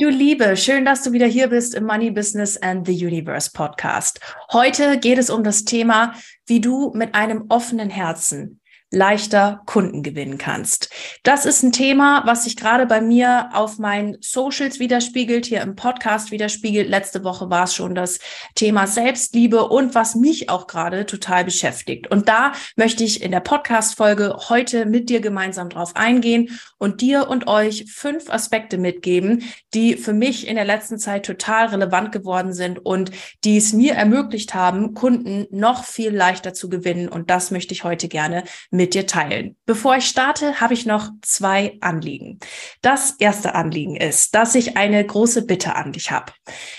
Du Liebe, schön, dass du wieder hier bist im Money Business and the Universe Podcast. Heute geht es um das Thema, wie du mit einem offenen Herzen leichter Kunden gewinnen kannst. Das ist ein Thema, was sich gerade bei mir auf meinen Socials widerspiegelt, hier im Podcast widerspiegelt. Letzte Woche war es schon das Thema Selbstliebe und was mich auch gerade total beschäftigt. Und da möchte ich in der Podcast-Folge heute mit dir gemeinsam drauf eingehen und dir und euch fünf Aspekte mitgeben, die für mich in der letzten Zeit total relevant geworden sind und die es mir ermöglicht haben, Kunden noch viel leichter zu gewinnen. Und das möchte ich heute gerne dir teilen. Bevor ich starte, habe ich noch zwei Anliegen. Das erste Anliegen ist, dass ich eine große Bitte an dich habe.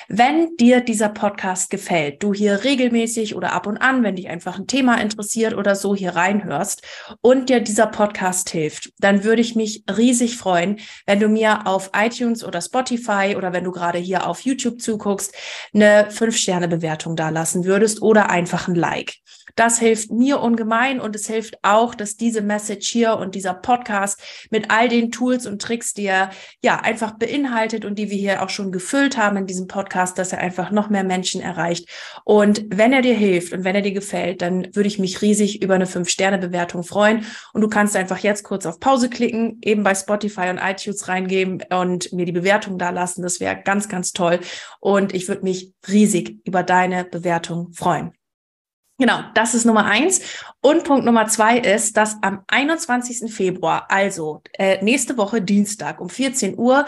Wenn dir dieser Podcast gefällt, du hier regelmäßig oder ab und an, wenn dich einfach ein Thema interessiert oder so hier reinhörst und dir dieser Podcast hilft, dann würde ich mich riesig freuen, wenn du mir auf iTunes oder Spotify oder wenn du gerade hier auf YouTube zuguckst, eine 5-Sterne-Bewertung da lassen würdest oder einfach ein Like. Das hilft mir ungemein und es hilft auch, dass diese Message hier und dieser Podcast mit all den Tools und Tricks, die er ja einfach beinhaltet und die wir hier auch schon gefüllt haben in diesem Podcast, dass er einfach noch mehr Menschen erreicht. Und wenn er dir hilft und wenn er dir gefällt, dann würde ich mich riesig über eine 5-Sterne-Bewertung freuen. Und du kannst einfach jetzt kurz auf Pause klicken, eben bei Spotify und iTunes reingeben und mir die Bewertung da lassen. Das wäre ganz, ganz toll. Und ich würde mich riesig über deine Bewertung freuen. Genau, das ist Nummer eins. Und Punkt Nummer zwei ist, dass am 21. Februar, also äh, nächste Woche Dienstag um 14 Uhr,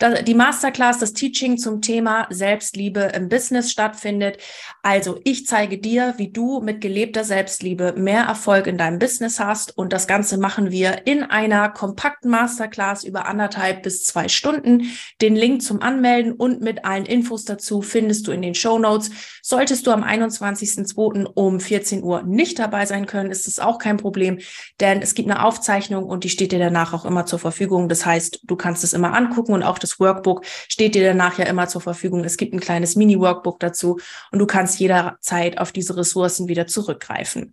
die Masterclass, das Teaching zum Thema Selbstliebe im Business stattfindet. Also ich zeige dir, wie du mit gelebter Selbstliebe mehr Erfolg in deinem Business hast. Und das Ganze machen wir in einer kompakten Masterclass über anderthalb bis zwei Stunden. Den Link zum Anmelden und mit allen Infos dazu findest du in den Show Notes. Solltest du am 21.02. um 14 Uhr nicht dabei sein können, ist es auch kein Problem, denn es gibt eine Aufzeichnung und die steht dir danach auch immer zur Verfügung. Das heißt, du kannst es immer angucken und auch das das Workbook steht dir danach ja immer zur Verfügung. Es gibt ein kleines Mini-Workbook dazu und du kannst jederzeit auf diese Ressourcen wieder zurückgreifen.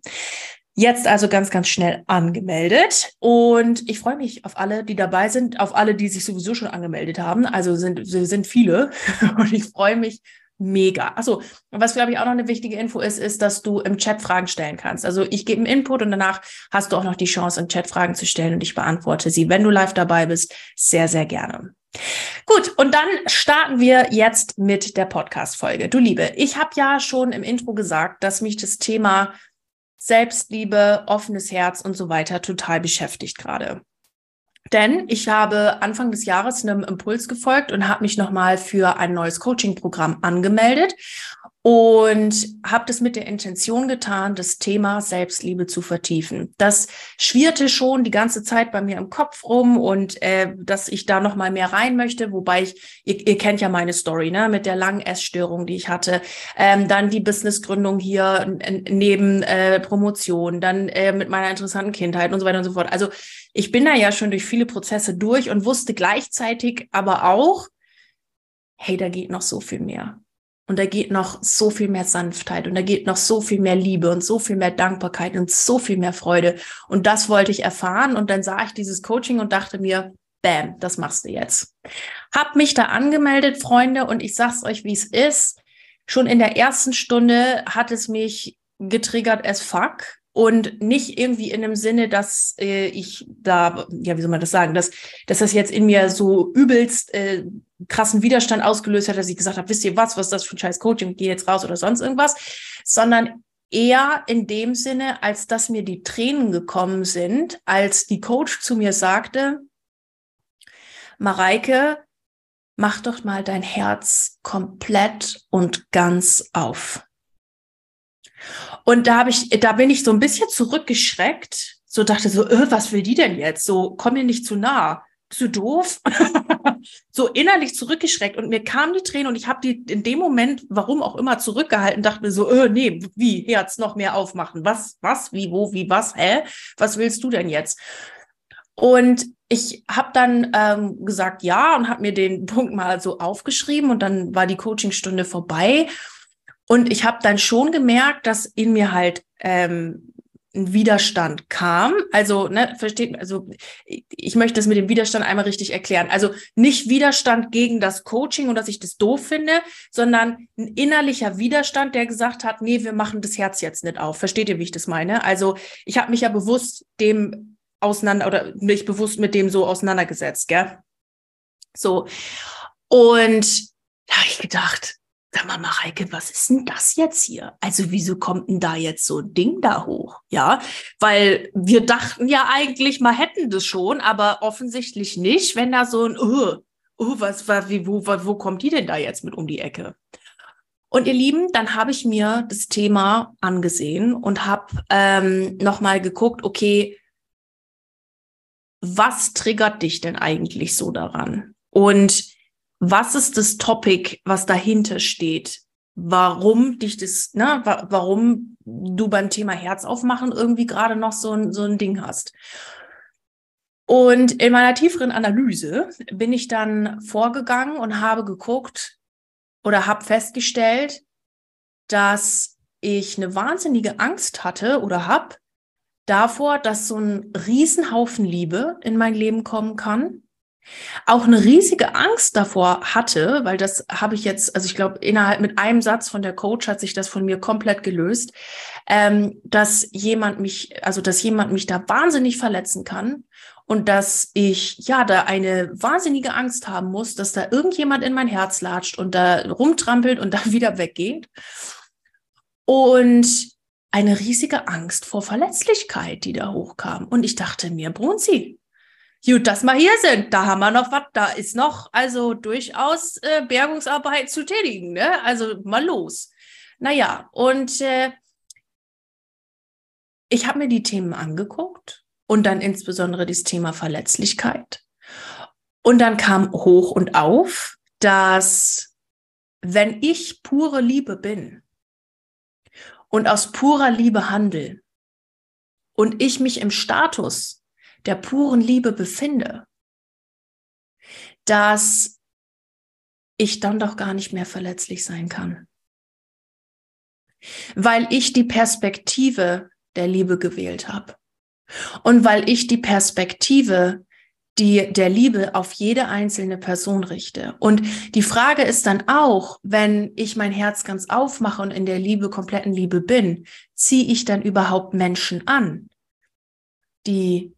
Jetzt also ganz, ganz schnell angemeldet. Und ich freue mich auf alle, die dabei sind, auf alle, die sich sowieso schon angemeldet haben. Also sind, sind viele. Und ich freue mich mega. Achso, was glaube ich auch noch eine wichtige Info ist, ist, dass du im Chat Fragen stellen kannst. Also ich gebe einen Input und danach hast du auch noch die Chance, im Chat Fragen zu stellen und ich beantworte sie, wenn du live dabei bist, sehr, sehr gerne. Gut, und dann starten wir jetzt mit der Podcast-Folge. Du Liebe, ich habe ja schon im Intro gesagt, dass mich das Thema Selbstliebe, offenes Herz und so weiter total beschäftigt gerade. Denn ich habe Anfang des Jahres einem Impuls gefolgt und habe mich nochmal für ein neues Coaching-Programm angemeldet und habe das mit der Intention getan, das Thema Selbstliebe zu vertiefen. Das schwirrte schon die ganze Zeit bei mir im Kopf rum und äh, dass ich da noch mal mehr rein möchte, wobei ich, ihr, ihr kennt ja meine Story, ne, mit der langen Essstörung, die ich hatte, ähm, dann die Businessgründung hier neben äh, Promotion, dann äh, mit meiner interessanten Kindheit und so weiter und so fort. Also ich bin da ja schon durch viele Prozesse durch und wusste gleichzeitig aber auch, hey, da geht noch so viel mehr. Und da geht noch so viel mehr Sanftheit und da geht noch so viel mehr Liebe und so viel mehr Dankbarkeit und so viel mehr Freude. Und das wollte ich erfahren. Und dann sah ich dieses Coaching und dachte mir, bam, das machst du jetzt. Hab mich da angemeldet, Freunde, und ich sag's euch, wie es ist. Schon in der ersten Stunde hat es mich getriggert as fuck und nicht irgendwie in dem Sinne, dass äh, ich da, ja, wie soll man das sagen, dass, dass das jetzt in mir so übelst äh, krassen Widerstand ausgelöst hat, dass ich gesagt habe, wisst ihr was, was ist das für ein scheiß Coaching, geh jetzt raus oder sonst irgendwas, sondern eher in dem Sinne, als dass mir die Tränen gekommen sind, als die Coach zu mir sagte, Mareike, mach doch mal dein Herz komplett und ganz auf. Und da habe ich, da bin ich so ein bisschen zurückgeschreckt, so dachte so, äh, was will die denn jetzt? So, komm mir nicht zu nah. Du doof? so innerlich zurückgeschreckt und mir kamen die Tränen und ich habe die in dem Moment, warum auch immer, zurückgehalten, dachte mir so, äh, nee, wie, Herz noch mehr aufmachen. Was, was, wie, wo, wie, was, hä? Was willst du denn jetzt? Und ich habe dann ähm, gesagt ja und habe mir den Punkt mal so aufgeschrieben und dann war die Coachingstunde vorbei und ich habe dann schon gemerkt, dass in mir halt ähm, ein Widerstand kam. Also, ne, versteht, also ich möchte das mit dem Widerstand einmal richtig erklären. Also nicht Widerstand gegen das Coaching und dass ich das doof finde, sondern ein innerlicher Widerstand, der gesagt hat, nee, wir machen das Herz jetzt nicht auf. Versteht ihr, wie ich das meine? Also ich habe mich ja bewusst dem auseinander oder mich bewusst mit dem so auseinandergesetzt, gell? So. Und da habe ich gedacht, sag mal, Mareike, was ist denn das jetzt hier? Also wieso kommt denn da jetzt so ein Ding da hoch? Ja, weil wir dachten ja eigentlich mal hätten das schon, aber offensichtlich nicht, wenn da so ein, uh, uh, was, was, wie, wo, wo kommt die denn da jetzt mit um die Ecke? Und ihr Lieben, dann habe ich mir das Thema angesehen und habe ähm, nochmal geguckt, okay, was triggert dich denn eigentlich so daran? Und was ist das Topic, was dahinter steht? Warum dich das, ne, warum du beim Thema Herz aufmachen irgendwie gerade noch so ein, so ein Ding hast? Und in meiner tieferen Analyse bin ich dann vorgegangen und habe geguckt oder habe festgestellt, dass ich eine wahnsinnige Angst hatte oder habe davor, dass so ein Riesenhaufen Liebe in mein Leben kommen kann auch eine riesige Angst davor hatte, weil das habe ich jetzt, also ich glaube, innerhalb mit einem Satz von der Coach hat sich das von mir komplett gelöst, ähm, dass jemand mich, also dass jemand mich da wahnsinnig verletzen kann und dass ich ja da eine wahnsinnige Angst haben muss, dass da irgendjemand in mein Herz latscht und da rumtrampelt und dann wieder weggeht. Und eine riesige Angst vor Verletzlichkeit, die da hochkam. Und ich dachte mir, Brunzi, Gut, dass wir hier sind. Da haben wir noch was. Da ist noch also durchaus äh, Bergungsarbeit zu tätigen. Ne? Also mal los. Naja, und äh, ich habe mir die Themen angeguckt und dann insbesondere das Thema Verletzlichkeit. Und dann kam hoch und auf, dass wenn ich pure Liebe bin und aus purer Liebe handle und ich mich im Status der puren Liebe befinde, dass ich dann doch gar nicht mehr verletzlich sein kann. Weil ich die Perspektive der Liebe gewählt habe. Und weil ich die Perspektive die der Liebe auf jede einzelne Person richte. Und die Frage ist dann auch, wenn ich mein Herz ganz aufmache und in der Liebe, kompletten Liebe bin, ziehe ich dann überhaupt Menschen an, die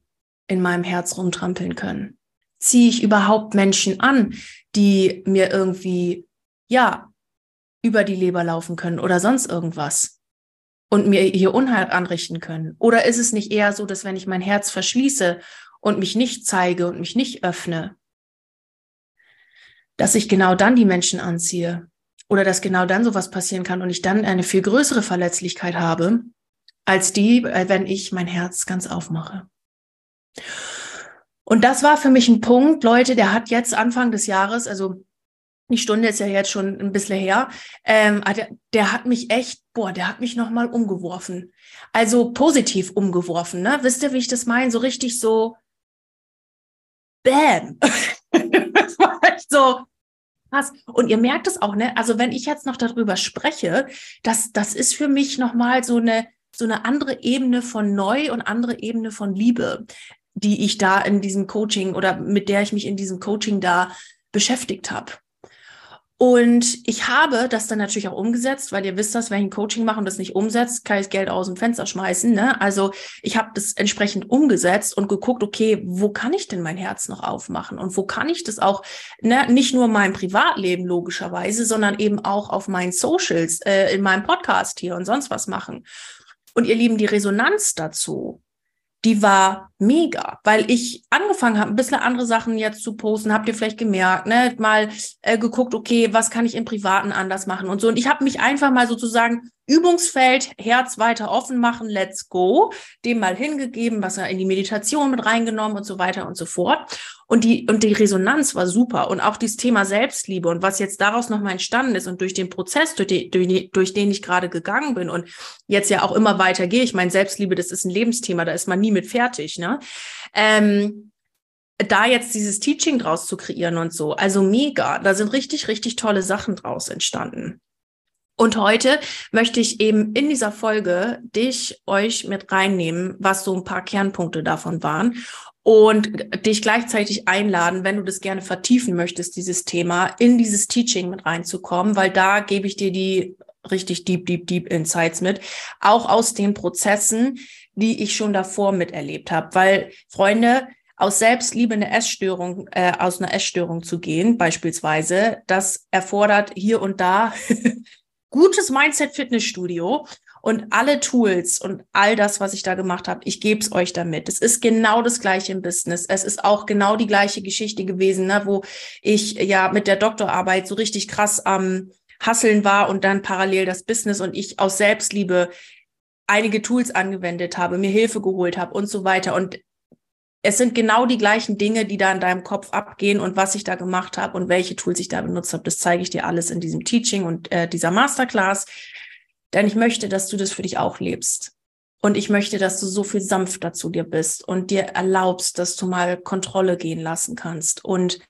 in meinem Herz rumtrampeln können? Ziehe ich überhaupt Menschen an, die mir irgendwie, ja, über die Leber laufen können oder sonst irgendwas und mir hier Unheil anrichten können? Oder ist es nicht eher so, dass wenn ich mein Herz verschließe und mich nicht zeige und mich nicht öffne, dass ich genau dann die Menschen anziehe oder dass genau dann sowas passieren kann und ich dann eine viel größere Verletzlichkeit habe, als die, äh, wenn ich mein Herz ganz aufmache. Und das war für mich ein Punkt, Leute, der hat jetzt Anfang des Jahres, also die Stunde ist ja jetzt schon ein bisschen her, ähm, der, der hat mich echt, boah, der hat mich nochmal umgeworfen. Also positiv umgeworfen, ne? Wisst ihr, wie ich das meine? So richtig so, bam. das war echt so, krass. Und ihr merkt es auch, ne? Also wenn ich jetzt noch darüber spreche, das, das ist für mich nochmal so eine, so eine andere Ebene von neu und andere Ebene von Liebe die ich da in diesem Coaching oder mit der ich mich in diesem Coaching da beschäftigt habe. Und ich habe das dann natürlich auch umgesetzt, weil ihr wisst das, wenn ich ein Coaching mache und das nicht umsetzt, kann ich das Geld aus dem Fenster schmeißen. Ne? Also ich habe das entsprechend umgesetzt und geguckt, okay, wo kann ich denn mein Herz noch aufmachen und wo kann ich das auch, ne, nicht nur in meinem Privatleben logischerweise, sondern eben auch auf meinen Socials, äh, in meinem Podcast hier und sonst was machen. Und ihr Lieben, die Resonanz dazu, die war mega, weil ich angefangen habe, ein bisschen andere Sachen jetzt zu posten, habt ihr vielleicht gemerkt, ne, mal äh, geguckt, okay, was kann ich im Privaten anders machen und so. Und ich habe mich einfach mal sozusagen Übungsfeld, Herz weiter offen machen, let's go, dem mal hingegeben, was er in die Meditation mit reingenommen und so weiter und so fort. Und die, und die Resonanz war super. Und auch dieses Thema Selbstliebe und was jetzt daraus nochmal entstanden ist und durch den Prozess, durch, die, durch, die, durch den ich gerade gegangen bin und jetzt ja auch immer weiter gehe. Ich meine, Selbstliebe, das ist ein Lebensthema, da ist man nie mit fertig, ne? Ähm, da jetzt dieses Teaching draus zu kreieren und so. Also mega. Da sind richtig, richtig tolle Sachen draus entstanden. Und heute möchte ich eben in dieser Folge dich, euch mit reinnehmen, was so ein paar Kernpunkte davon waren und dich gleichzeitig einladen, wenn du das gerne vertiefen möchtest, dieses Thema, in dieses Teaching mit reinzukommen, weil da gebe ich dir die richtig deep, deep, deep Insights mit, auch aus den Prozessen, die ich schon davor miterlebt habe. Weil, Freunde, aus Selbstliebe eine Essstörung, äh, aus einer Essstörung zu gehen, beispielsweise, das erfordert hier und da gutes Mindset Fitnessstudio und alle Tools und all das, was ich da gemacht habe, ich gebe es euch damit. Es ist genau das gleiche im Business. Es ist auch genau die gleiche Geschichte gewesen, ne, wo ich ja mit der Doktorarbeit so richtig krass am ähm, Hasseln war und dann parallel das Business und ich aus Selbstliebe einige Tools angewendet habe, mir Hilfe geholt habe und so weiter. Und es sind genau die gleichen Dinge, die da in deinem Kopf abgehen und was ich da gemacht habe und welche Tools ich da benutzt habe. Das zeige ich dir alles in diesem Teaching und äh, dieser Masterclass. Denn ich möchte, dass du das für dich auch lebst. Und ich möchte, dass du so viel sanfter zu dir bist und dir erlaubst, dass du mal Kontrolle gehen lassen kannst und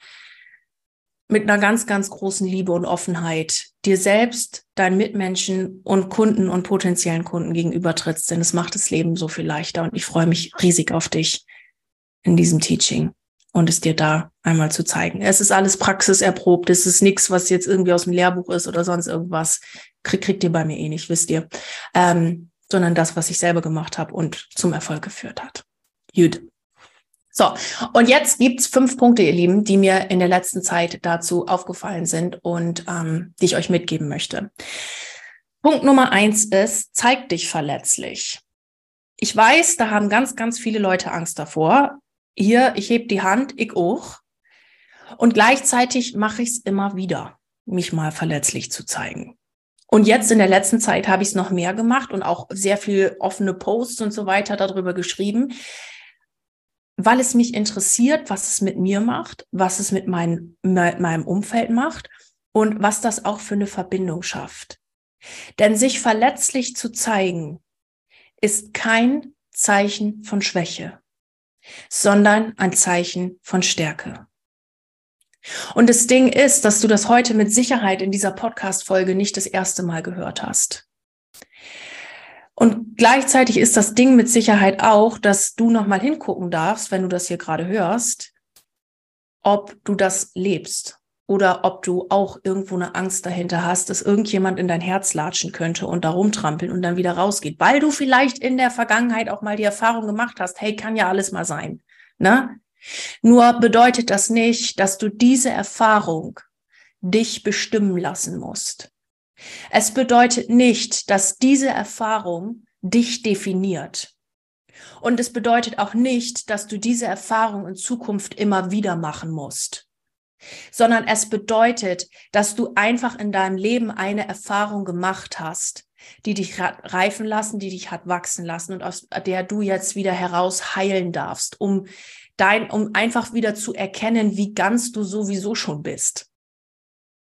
mit einer ganz, ganz großen Liebe und Offenheit dir selbst, deinen Mitmenschen und Kunden und potenziellen Kunden gegenüber trittst, denn es macht das Leben so viel leichter und ich freue mich riesig auf dich in diesem Teaching und es dir da einmal zu zeigen. Es ist alles praxiserprobt. Es ist nichts, was jetzt irgendwie aus dem Lehrbuch ist oder sonst irgendwas. Krieg, kriegt ihr bei mir eh nicht, wisst ihr. Ähm, sondern das, was ich selber gemacht habe und zum Erfolg geführt hat. Gut. So, und jetzt gibt's fünf Punkte, ihr Lieben, die mir in der letzten Zeit dazu aufgefallen sind und ähm, die ich euch mitgeben möchte. Punkt Nummer eins ist, zeig dich verletzlich. Ich weiß, da haben ganz, ganz viele Leute Angst davor, hier, ich heb die Hand, ich auch. Und gleichzeitig mache ich es immer wieder, mich mal verletzlich zu zeigen. Und jetzt in der letzten Zeit habe ich es noch mehr gemacht und auch sehr viel offene Posts und so weiter darüber geschrieben, weil es mich interessiert, was es mit mir macht, was es mit, mein, mit meinem Umfeld macht und was das auch für eine Verbindung schafft. Denn sich verletzlich zu zeigen, ist kein Zeichen von Schwäche sondern ein Zeichen von Stärke. Und das Ding ist, dass du das heute mit Sicherheit in dieser Podcast-Folge nicht das erste Mal gehört hast. Und gleichzeitig ist das Ding mit Sicherheit auch, dass du nochmal hingucken darfst, wenn du das hier gerade hörst, ob du das lebst oder ob du auch irgendwo eine Angst dahinter hast, dass irgendjemand in dein Herz latschen könnte und da rumtrampeln und dann wieder rausgeht, weil du vielleicht in der Vergangenheit auch mal die Erfahrung gemacht hast, hey, kann ja alles mal sein. Ne? Nur bedeutet das nicht, dass du diese Erfahrung dich bestimmen lassen musst. Es bedeutet nicht, dass diese Erfahrung dich definiert. Und es bedeutet auch nicht, dass du diese Erfahrung in Zukunft immer wieder machen musst sondern es bedeutet, dass du einfach in deinem Leben eine Erfahrung gemacht hast, die dich reifen lassen, die dich hat wachsen lassen und aus der du jetzt wieder heraus heilen darfst, um dein, um einfach wieder zu erkennen, wie ganz du sowieso schon bist.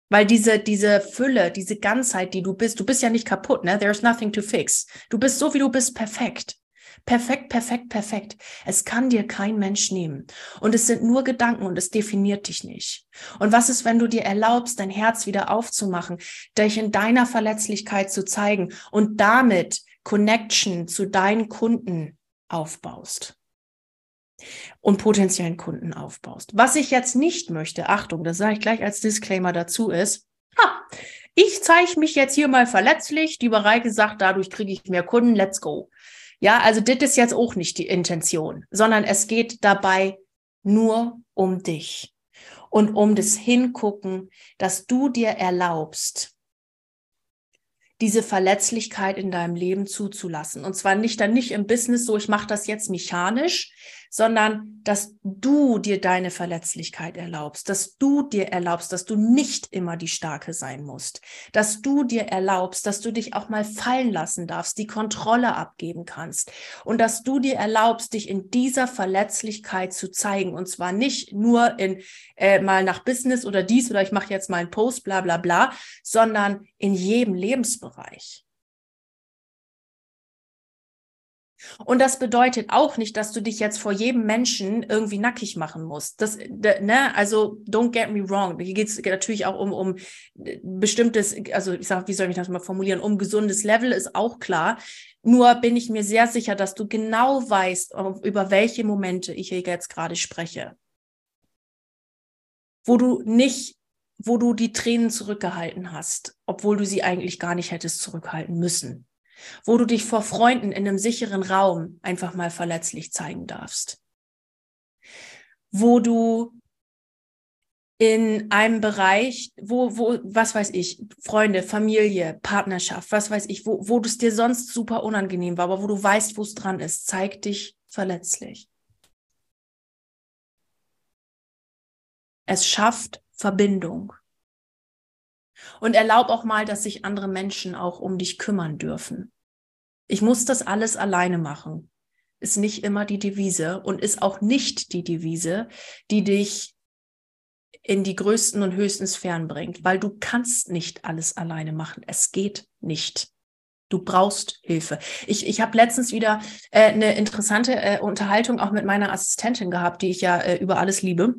Weil diese, diese Fülle, diese Ganzheit, die du bist, du bist ja nicht kaputt, ne? There's nothing to fix. Du bist so, wie du bist, perfekt. Perfekt, perfekt, perfekt. Es kann dir kein Mensch nehmen. Und es sind nur Gedanken und es definiert dich nicht. Und was ist, wenn du dir erlaubst, dein Herz wieder aufzumachen, dich in deiner Verletzlichkeit zu zeigen und damit Connection zu deinen Kunden aufbaust? Und potenziellen Kunden aufbaust. Was ich jetzt nicht möchte, Achtung, das sage ich gleich als Disclaimer dazu, ist, ha, ich zeige mich jetzt hier mal verletzlich, die Bereiche sagt, dadurch kriege ich mehr Kunden, let's go. Ja, also das ist jetzt auch nicht die Intention, sondern es geht dabei nur um dich und um das Hingucken, dass du dir erlaubst, diese Verletzlichkeit in deinem Leben zuzulassen. Und zwar nicht dann nicht im Business so, ich mache das jetzt mechanisch, sondern dass du dir deine Verletzlichkeit erlaubst, dass du dir erlaubst, dass du nicht immer die Starke sein musst, dass du dir erlaubst, dass du dich auch mal fallen lassen darfst, die Kontrolle abgeben kannst und dass du dir erlaubst, dich in dieser Verletzlichkeit zu zeigen und zwar nicht nur in äh, mal nach Business oder dies oder ich mache jetzt mal einen Post, bla bla bla, sondern in jedem Lebensbereich. Und das bedeutet auch nicht, dass du dich jetzt vor jedem Menschen irgendwie nackig machen musst. Das, ne, also don't get me wrong. Hier geht es natürlich auch um, um bestimmtes, also ich sage, wie soll ich das mal formulieren, um gesundes Level ist auch klar. Nur bin ich mir sehr sicher, dass du genau weißt, über welche Momente ich hier jetzt gerade spreche. Wo du nicht, wo du die Tränen zurückgehalten hast, obwohl du sie eigentlich gar nicht hättest zurückhalten müssen wo du dich vor Freunden in einem sicheren Raum einfach mal verletzlich zeigen darfst, wo du in einem Bereich, wo, wo, was weiß ich, Freunde, Familie, Partnerschaft, was weiß ich, wo, wo es dir sonst super unangenehm war, aber wo du weißt, wo es dran ist, zeig dich verletzlich. Es schafft Verbindung. Und erlaub auch mal, dass sich andere Menschen auch um dich kümmern dürfen. Ich muss das alles alleine machen. Ist nicht immer die Devise und ist auch nicht die Devise, die dich in die größten und höchsten Sphären bringt, weil du kannst nicht alles alleine machen. Es geht nicht. Du brauchst Hilfe. Ich, ich habe letztens wieder äh, eine interessante äh, Unterhaltung auch mit meiner Assistentin gehabt, die ich ja äh, über alles liebe.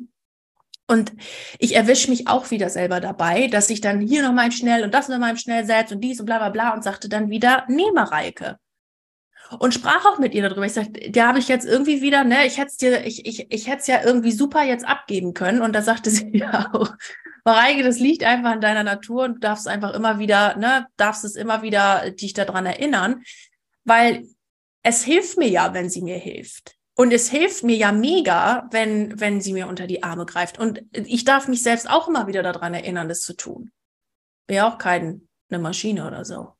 Und ich erwische mich auch wieder selber dabei, dass ich dann hier nochmal schnell und das nochmal schnell setze und dies und bla bla bla und sagte dann wieder, nee, Mareike. Und sprach auch mit ihr darüber. Ich sagte, da habe ich jetzt irgendwie wieder, ne, ich hätte es dir, ich, ich, ich hätte es ja irgendwie super jetzt abgeben können. Und da sagte sie ja auch, Mareike, das liegt einfach in deiner Natur und du darfst einfach immer wieder, ne, darfst es immer wieder dich daran erinnern, weil es hilft mir ja, wenn sie mir hilft. Und es hilft mir ja mega, wenn, wenn sie mir unter die Arme greift. Und ich darf mich selbst auch immer wieder daran erinnern, das zu tun. Bin ja auch keine Maschine oder so.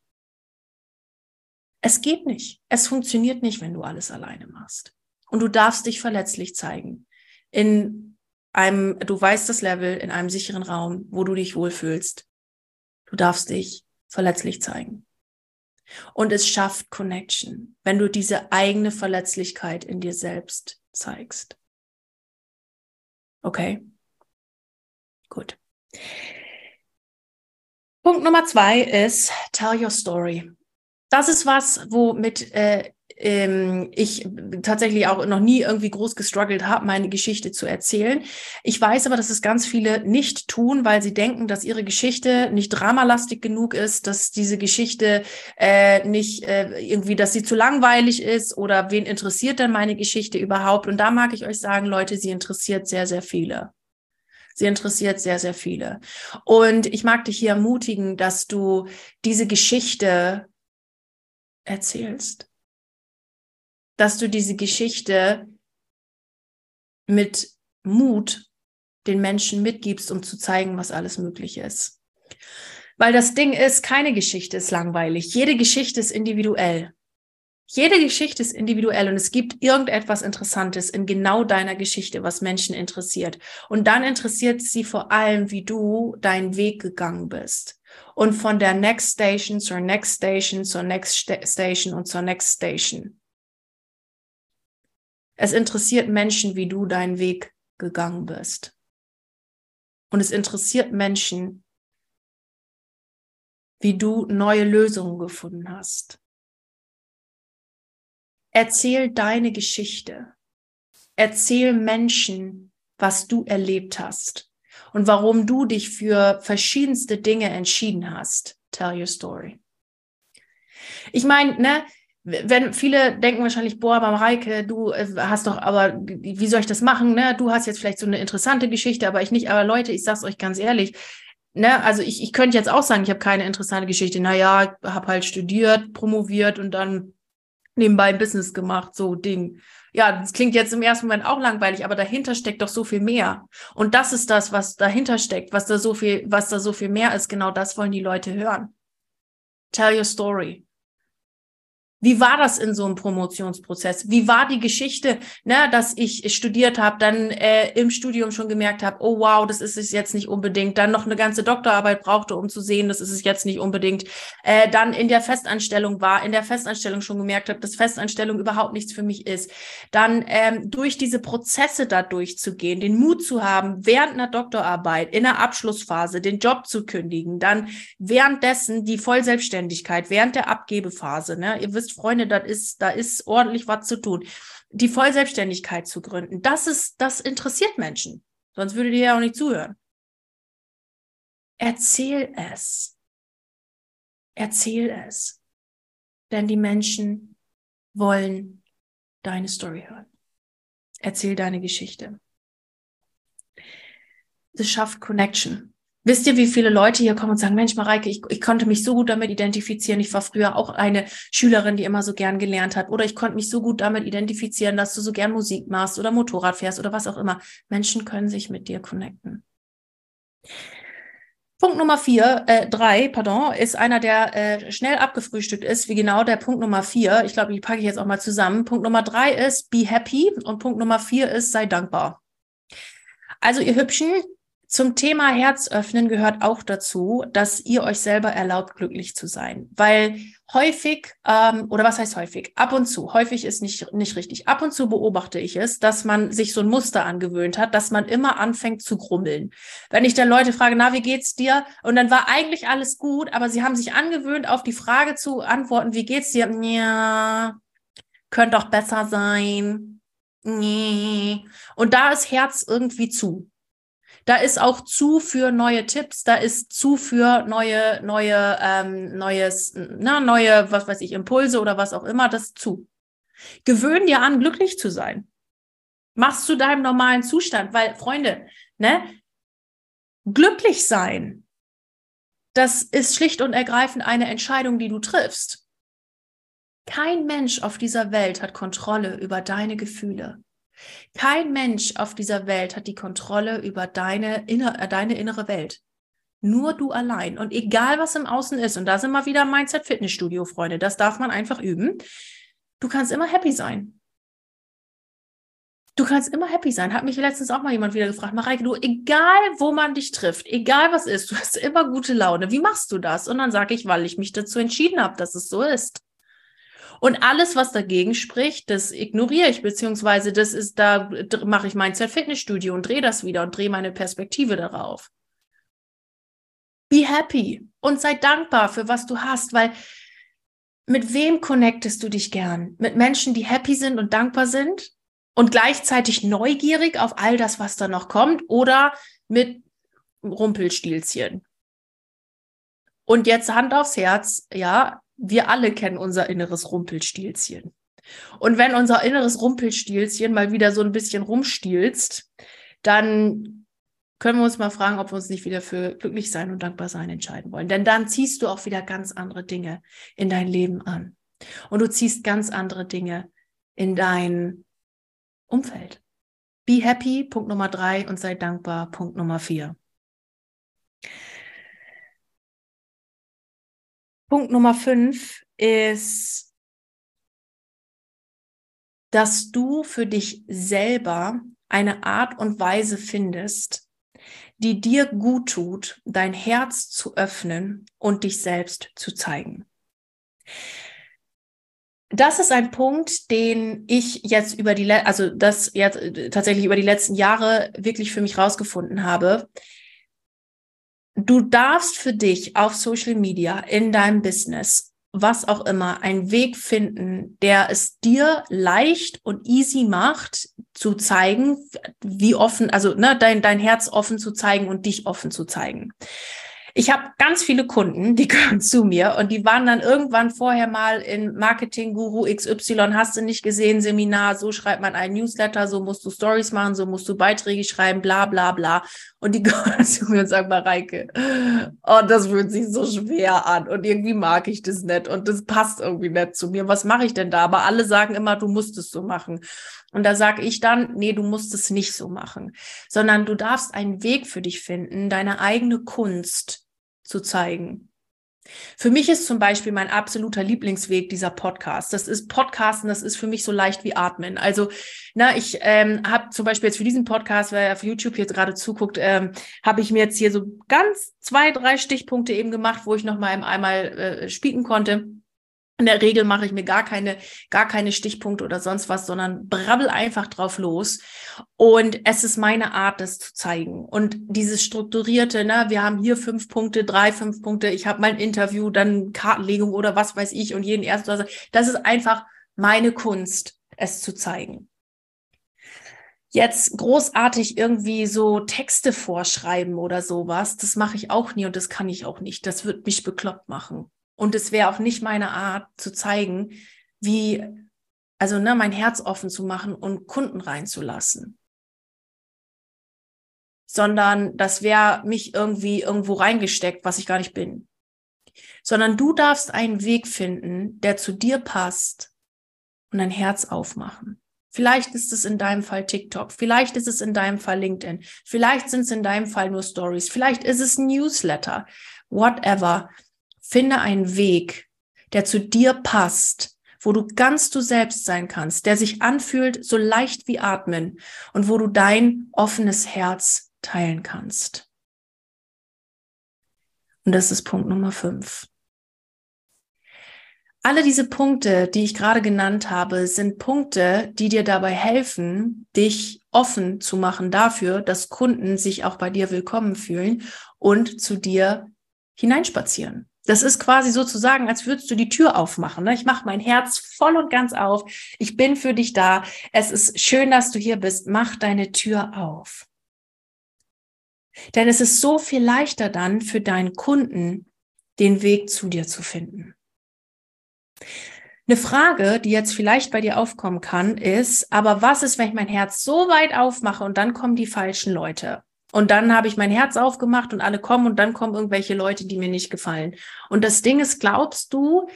Es geht nicht. Es funktioniert nicht, wenn du alles alleine machst. Und du darfst dich verletzlich zeigen. In einem, du weißt das Level, in einem sicheren Raum, wo du dich wohlfühlst. Du darfst dich verletzlich zeigen. Und es schafft Connection, wenn du diese eigene Verletzlichkeit in dir selbst zeigst. Okay? Gut. Punkt Nummer zwei ist Tell Your Story. Das ist was, womit äh, ähm, ich tatsächlich auch noch nie irgendwie groß gestruggelt habe, meine Geschichte zu erzählen. Ich weiß aber, dass es ganz viele nicht tun, weil sie denken, dass ihre Geschichte nicht dramalastig genug ist, dass diese Geschichte äh, nicht äh, irgendwie, dass sie zu langweilig ist oder wen interessiert denn meine Geschichte überhaupt? Und da mag ich euch sagen, Leute, sie interessiert sehr, sehr viele. Sie interessiert sehr, sehr viele. Und ich mag dich hier ermutigen, dass du diese Geschichte erzählst dass du diese Geschichte mit Mut den Menschen mitgibst, um zu zeigen, was alles möglich ist. Weil das Ding ist, keine Geschichte ist langweilig. Jede Geschichte ist individuell. Jede Geschichte ist individuell und es gibt irgendetwas Interessantes in genau deiner Geschichte, was Menschen interessiert. Und dann interessiert sie vor allem, wie du deinen Weg gegangen bist. Und von der Next Station zur Next Station zur Next Station und zur Next Station. Es interessiert Menschen, wie du deinen Weg gegangen bist. Und es interessiert Menschen, wie du neue Lösungen gefunden hast. Erzähl deine Geschichte. Erzähl Menschen, was du erlebt hast und warum du dich für verschiedenste Dinge entschieden hast. Tell your story. Ich meine, ne, wenn viele denken wahrscheinlich, boah, Mareike, du äh, hast doch, aber wie soll ich das machen? Ne? Du hast jetzt vielleicht so eine interessante Geschichte, aber ich nicht. Aber Leute, ich sag's euch ganz ehrlich, ne, also ich, ich könnte jetzt auch sagen, ich habe keine interessante Geschichte. Naja, habe halt studiert, promoviert und dann nebenbei Business gemacht, so Ding. Ja, das klingt jetzt im ersten Moment auch langweilig, aber dahinter steckt doch so viel mehr. Und das ist das, was dahinter steckt, was da so viel, was da so viel mehr ist. Genau das wollen die Leute hören. Tell your story. Wie war das in so einem Promotionsprozess? Wie war die Geschichte, ne, dass ich studiert habe, dann äh, im Studium schon gemerkt habe, oh wow, das ist es jetzt nicht unbedingt, dann noch eine ganze Doktorarbeit brauchte, um zu sehen, das ist es jetzt nicht unbedingt, äh, dann in der Festanstellung war, in der Festanstellung schon gemerkt habe, dass Festanstellung überhaupt nichts für mich ist, dann ähm, durch diese Prozesse da durchzugehen, den Mut zu haben, während einer Doktorarbeit, in der Abschlussphase, den Job zu kündigen, dann währenddessen die Vollselbstständigkeit, während der Abgebephase, ne, ihr wisst Freunde, das ist, da ist ordentlich was zu tun. Die Vollselbstständigkeit zu gründen, das ist, das interessiert Menschen. Sonst würdet ihr ja auch nicht zuhören. Erzähl es. Erzähl es. Denn die Menschen wollen deine Story hören. Erzähl deine Geschichte. Das schafft Connection. Wisst ihr, wie viele Leute hier kommen und sagen, Mensch, Mareike, ich, ich konnte mich so gut damit identifizieren. Ich war früher auch eine Schülerin, die immer so gern gelernt hat. Oder ich konnte mich so gut damit identifizieren, dass du so gern Musik machst oder Motorrad fährst oder was auch immer. Menschen können sich mit dir connecten. Punkt Nummer vier, äh, drei, pardon, ist einer, der äh, schnell abgefrühstückt ist, wie genau der Punkt Nummer vier. Ich glaube, die packe ich jetzt auch mal zusammen. Punkt Nummer drei ist be happy und Punkt Nummer vier ist sei dankbar. Also ihr Hübschen, zum Thema Herz öffnen gehört auch dazu, dass ihr euch selber erlaubt, glücklich zu sein. Weil häufig, ähm, oder was heißt häufig? Ab und zu, häufig ist nicht, nicht richtig. Ab und zu beobachte ich es, dass man sich so ein Muster angewöhnt hat, dass man immer anfängt zu grummeln. Wenn ich dann Leute frage, na, wie geht's dir? Und dann war eigentlich alles gut, aber sie haben sich angewöhnt, auf die Frage zu antworten, wie geht's dir? Ja, könnte doch besser sein. Nee. Und da ist Herz irgendwie zu. Da ist auch zu für neue Tipps, da ist zu für neue, neue, ähm, neues, na, neue, was weiß ich, Impulse oder was auch immer, das zu. Gewöhn dir an, glücklich zu sein. Machst zu deinem normalen Zustand, weil, Freunde, ne, glücklich sein, das ist schlicht und ergreifend eine Entscheidung, die du triffst. Kein Mensch auf dieser Welt hat Kontrolle über deine Gefühle. Kein Mensch auf dieser Welt hat die Kontrolle über deine, inner, äh, deine innere Welt. Nur du allein. Und egal, was im Außen ist, und da sind wir wieder Mindset Fitnessstudio, Freunde, das darf man einfach üben. Du kannst immer happy sein. Du kannst immer happy sein. Hat mich letztens auch mal jemand wieder gefragt, Mareike, du, egal wo man dich trifft, egal was ist, du hast immer gute Laune. Wie machst du das? Und dann sage ich, weil ich mich dazu entschieden habe, dass es so ist. Und alles, was dagegen spricht, das ignoriere ich, beziehungsweise das ist, da mache ich mein Fitnessstudio und drehe das wieder und drehe meine Perspektive darauf. Be happy und sei dankbar für was du hast, weil mit wem connectest du dich gern? Mit Menschen, die happy sind und dankbar sind und gleichzeitig neugierig auf all das, was da noch kommt oder mit Rumpelstilzchen? Und jetzt Hand aufs Herz, ja, wir alle kennen unser inneres Rumpelstilzchen. Und wenn unser inneres Rumpelstilzchen mal wieder so ein bisschen rumstilzt, dann können wir uns mal fragen, ob wir uns nicht wieder für glücklich sein und dankbar sein entscheiden wollen. Denn dann ziehst du auch wieder ganz andere Dinge in dein Leben an. Und du ziehst ganz andere Dinge in dein Umfeld. Be happy, Punkt Nummer drei, und sei dankbar, Punkt Nummer vier. Punkt Nummer fünf ist, dass du für dich selber eine Art und Weise findest, die dir gut tut, dein Herz zu öffnen und dich selbst zu zeigen. Das ist ein Punkt, den ich jetzt über die, also das jetzt tatsächlich über die letzten Jahre wirklich für mich rausgefunden habe, Du darfst für dich auf Social Media, in deinem Business, was auch immer, einen Weg finden, der es dir leicht und easy macht, zu zeigen, wie offen, also ne, dein, dein Herz offen zu zeigen und dich offen zu zeigen. Ich habe ganz viele Kunden, die gehören zu mir und die waren dann irgendwann vorher mal in Marketing Guru XY, hast du nicht gesehen, Seminar, so schreibt man einen Newsletter, so musst du Stories machen, so musst du Beiträge schreiben, bla bla bla. Und die gehören zu mir und sagen, Mareike, oh, das fühlt sich so schwer an und irgendwie mag ich das nicht und das passt irgendwie nicht zu mir. Was mache ich denn da? Aber alle sagen immer, du musst es so machen. Und da sage ich dann, nee, du musst es nicht so machen, sondern du darfst einen Weg für dich finden, deine eigene Kunst zu zeigen. Für mich ist zum Beispiel mein absoluter Lieblingsweg dieser Podcast. Das ist Podcasten, das ist für mich so leicht wie Atmen. Also, na, ich ähm, habe zum Beispiel jetzt für diesen Podcast, wer auf YouTube jetzt gerade zuguckt, ähm, habe ich mir jetzt hier so ganz zwei, drei Stichpunkte eben gemacht, wo ich nochmal einmal äh, spieken konnte. In der Regel mache ich mir gar keine, gar keine Stichpunkte oder sonst was, sondern brabbel einfach drauf los. Und es ist meine Art, das zu zeigen. Und dieses strukturierte, ne, wir haben hier fünf Punkte, drei, fünf Punkte, ich habe mein Interview, dann Kartenlegung oder was weiß ich und jeden ersten, das ist einfach meine Kunst, es zu zeigen. Jetzt großartig irgendwie so Texte vorschreiben oder sowas, das mache ich auch nie und das kann ich auch nicht. Das wird mich bekloppt machen. Und es wäre auch nicht meine Art zu zeigen, wie, also ne, mein Herz offen zu machen und Kunden reinzulassen. Sondern das wäre mich irgendwie irgendwo reingesteckt, was ich gar nicht bin. Sondern du darfst einen Weg finden, der zu dir passt und dein Herz aufmachen. Vielleicht ist es in deinem Fall TikTok, vielleicht ist es in deinem Fall LinkedIn, vielleicht sind es in deinem Fall nur Stories, vielleicht ist es Newsletter, whatever. Finde einen Weg, der zu dir passt, wo du ganz du selbst sein kannst, der sich anfühlt so leicht wie atmen und wo du dein offenes Herz teilen kannst. Und das ist Punkt Nummer fünf. Alle diese Punkte, die ich gerade genannt habe, sind Punkte, die dir dabei helfen, dich offen zu machen dafür, dass Kunden sich auch bei dir willkommen fühlen und zu dir hineinspazieren. Das ist quasi sozusagen, als würdest du die Tür aufmachen. Ne? Ich mache mein Herz voll und ganz auf. Ich bin für dich da. Es ist schön, dass du hier bist. Mach deine Tür auf. Denn es ist so viel leichter dann für deinen Kunden, den Weg zu dir zu finden. Eine Frage, die jetzt vielleicht bei dir aufkommen kann, ist, aber was ist, wenn ich mein Herz so weit aufmache und dann kommen die falschen Leute? Und dann habe ich mein Herz aufgemacht und alle kommen und dann kommen irgendwelche Leute, die mir nicht gefallen. Und das Ding ist, glaubst du,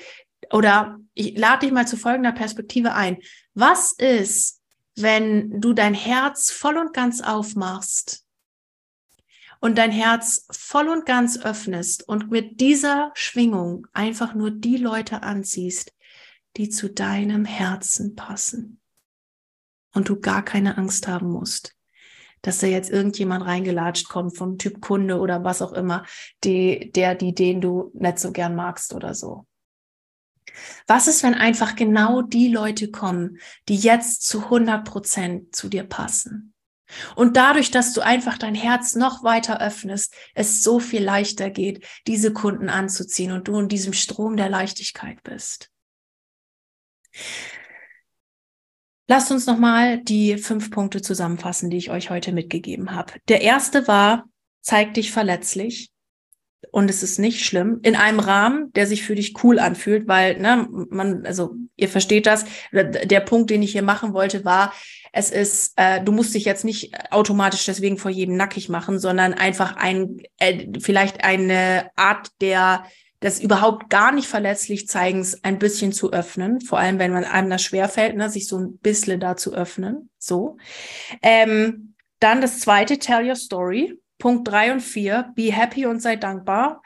oder ich lade dich mal zu folgender Perspektive ein. Was ist, wenn du dein Herz voll und ganz aufmachst und dein Herz voll und ganz öffnest und mit dieser Schwingung einfach nur die Leute anziehst, die zu deinem Herzen passen und du gar keine Angst haben musst? Dass da jetzt irgendjemand reingelatscht kommt vom Typ Kunde oder was auch immer, die, der, die, den du nicht so gern magst oder so. Was ist, wenn einfach genau die Leute kommen, die jetzt zu 100 Prozent zu dir passen? Und dadurch, dass du einfach dein Herz noch weiter öffnest, es so viel leichter geht, diese Kunden anzuziehen und du in diesem Strom der Leichtigkeit bist. Lasst uns nochmal die fünf Punkte zusammenfassen, die ich euch heute mitgegeben habe. Der erste war, zeig dich verletzlich. Und es ist nicht schlimm, in einem Rahmen, der sich für dich cool anfühlt, weil, ne, man, also ihr versteht das. Der Punkt, den ich hier machen wollte, war, es ist, äh, du musst dich jetzt nicht automatisch deswegen vor jedem nackig machen, sondern einfach ein, äh, vielleicht eine Art der das überhaupt gar nicht verletzlich zeigens, ein bisschen zu öffnen, vor allem wenn man einem das schwerfällt, ne, sich so ein bisschen da zu öffnen. So. Ähm, dann das zweite, tell your story. Punkt drei und vier, be happy und sei dankbar.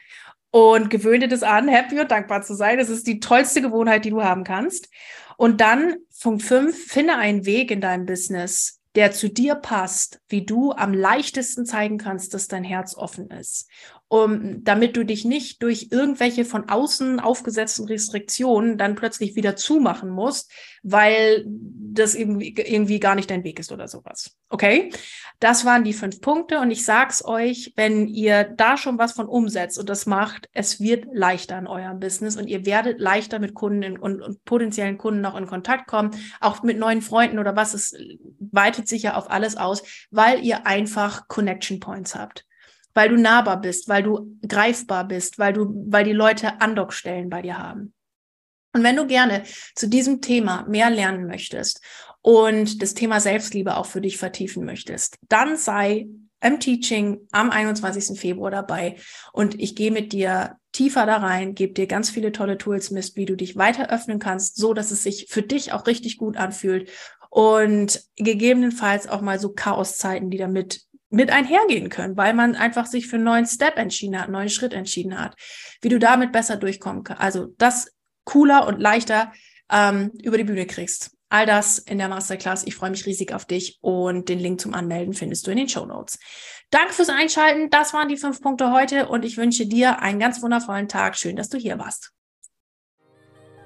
Und gewöhne das an, happy und dankbar zu sein. Das ist die tollste Gewohnheit, die du haben kannst. Und dann Punkt fünf, finde einen Weg in deinem Business, der zu dir passt, wie du am leichtesten zeigen kannst, dass dein Herz offen ist um, damit du dich nicht durch irgendwelche von außen aufgesetzten Restriktionen dann plötzlich wieder zumachen musst, weil das irgendwie, irgendwie gar nicht dein Weg ist oder sowas. Okay? Das waren die fünf Punkte und ich sag's euch, wenn ihr da schon was von umsetzt und das macht, es wird leichter in eurem Business und ihr werdet leichter mit Kunden in, und, und potenziellen Kunden noch in Kontakt kommen, auch mit neuen Freunden oder was, es weitet sich ja auf alles aus, weil ihr einfach Connection Points habt weil du nahbar bist, weil du greifbar bist, weil du, weil die Leute Andockstellen bei dir haben. Und wenn du gerne zu diesem Thema mehr lernen möchtest und das Thema Selbstliebe auch für dich vertiefen möchtest, dann sei im Teaching am 21. Februar dabei und ich gehe mit dir tiefer da rein, gebe dir ganz viele tolle Tools mit, wie du dich weiter öffnen kannst, so dass es sich für dich auch richtig gut anfühlt und gegebenenfalls auch mal so Chaoszeiten, die damit mit einhergehen können, weil man einfach sich für einen neuen Step entschieden hat, einen neuen Schritt entschieden hat, wie du damit besser durchkommen kannst. Also das cooler und leichter ähm, über die Bühne kriegst. All das in der Masterclass. Ich freue mich riesig auf dich und den Link zum Anmelden findest du in den Show Notes. Danke fürs Einschalten. Das waren die fünf Punkte heute und ich wünsche dir einen ganz wundervollen Tag. Schön, dass du hier warst.